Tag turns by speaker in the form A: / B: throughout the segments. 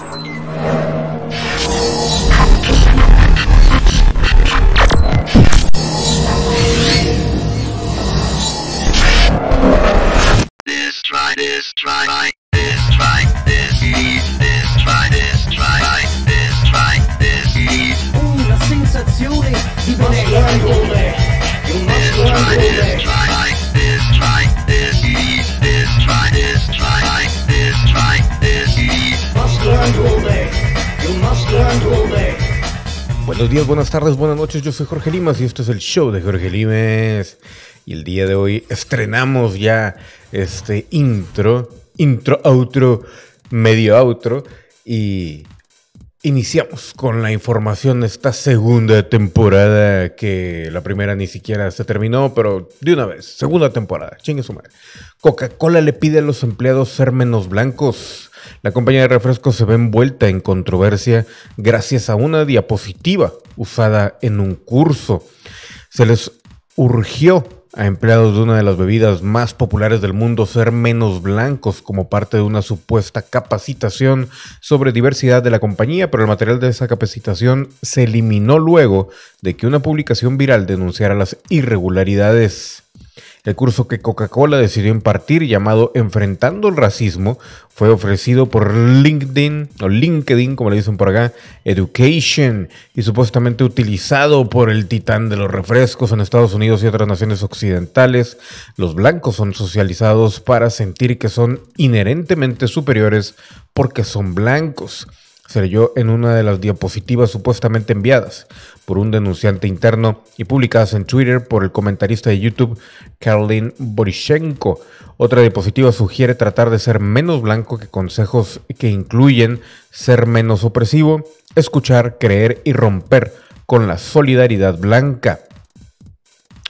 A: Thank you.
B: Buenos días, buenas tardes, buenas noches. Yo soy Jorge Limas y esto es el show de Jorge Limes. Y el día de hoy estrenamos ya este intro, intro, outro, medio outro. Y iniciamos con la información de esta segunda temporada que la primera ni siquiera se terminó, pero de una vez, segunda temporada, chingue su madre. Coca-Cola le pide a los empleados ser menos blancos. La compañía de refrescos se ve envuelta en controversia gracias a una diapositiva usada en un curso. Se les urgió a empleados de una de las bebidas más populares del mundo ser menos blancos como parte de una supuesta capacitación sobre diversidad de la compañía, pero el material de esa capacitación se eliminó luego de que una publicación viral denunciara las irregularidades. El curso que Coca-Cola decidió impartir, llamado Enfrentando el Racismo, fue ofrecido por LinkedIn, o LinkedIn, como le dicen por acá, Education, y supuestamente utilizado por el titán de los refrescos en Estados Unidos y otras naciones occidentales. Los blancos son socializados para sentir que son inherentemente superiores porque son blancos se leyó en una de las diapositivas supuestamente enviadas por un denunciante interno y publicadas en Twitter por el comentarista de YouTube Caroline Borishenko. Otra diapositiva sugiere tratar de ser menos blanco que consejos que incluyen ser menos opresivo, escuchar, creer y romper con la solidaridad blanca.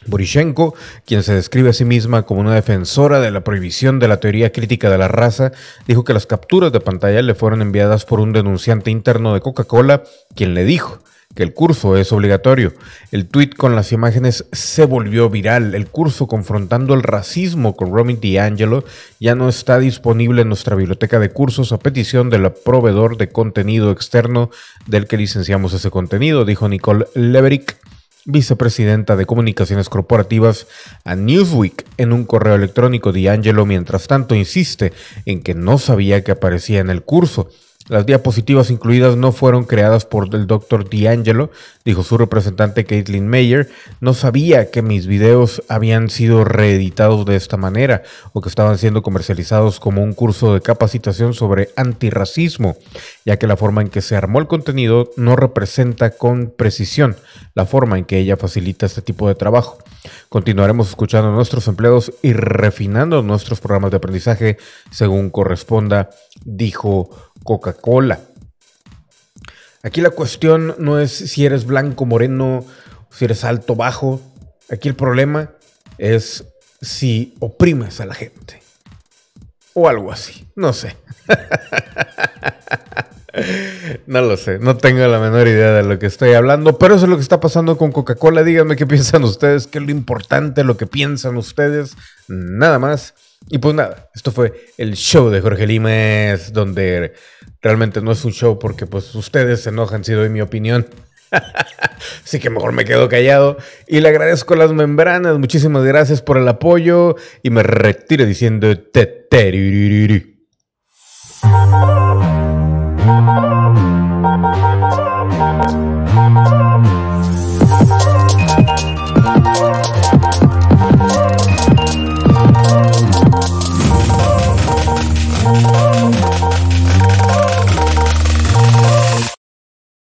B: Borishenko, quien se describe a sí misma como una defensora de la prohibición de la teoría crítica de la raza, dijo que las capturas de pantalla le fueron enviadas por un denunciante interno de Coca-Cola, quien le dijo que el curso es obligatorio. El tuit con las imágenes se volvió viral. El curso confrontando el racismo con Romy DiAngelo ya no está disponible en nuestra biblioteca de cursos a petición del proveedor de contenido externo del que licenciamos ese contenido, dijo Nicole Leverick vicepresidenta de comunicaciones corporativas a Newsweek en un correo electrónico. D'Angelo, mientras tanto, insiste en que no sabía que aparecía en el curso. Las diapositivas incluidas no fueron creadas por el Dr. D'Angelo, dijo su representante Caitlin Mayer. No sabía que mis videos habían sido reeditados de esta manera o que estaban siendo comercializados como un curso de capacitación sobre antirracismo, ya que la forma en que se armó el contenido no representa con precisión la forma en que ella facilita este tipo de trabajo. Continuaremos escuchando a nuestros empleados y refinando nuestros programas de aprendizaje según corresponda, dijo Coca-Cola. Aquí la cuestión no es si eres blanco, moreno, si eres alto, bajo. Aquí el problema es si oprimes a la gente. O algo así, no sé. No lo sé, no tengo la menor idea de lo que estoy hablando, pero eso es lo que está pasando con Coca-Cola. Díganme qué piensan ustedes, qué es lo importante, lo que piensan ustedes, nada más. Y pues nada, esto fue el show de Jorge Limes, donde realmente no es un show porque pues ustedes se enojan si doy mi opinión. Así que mejor me quedo callado y le agradezco las membranas. Muchísimas gracias por el apoyo y me retiro diciendo teteririri.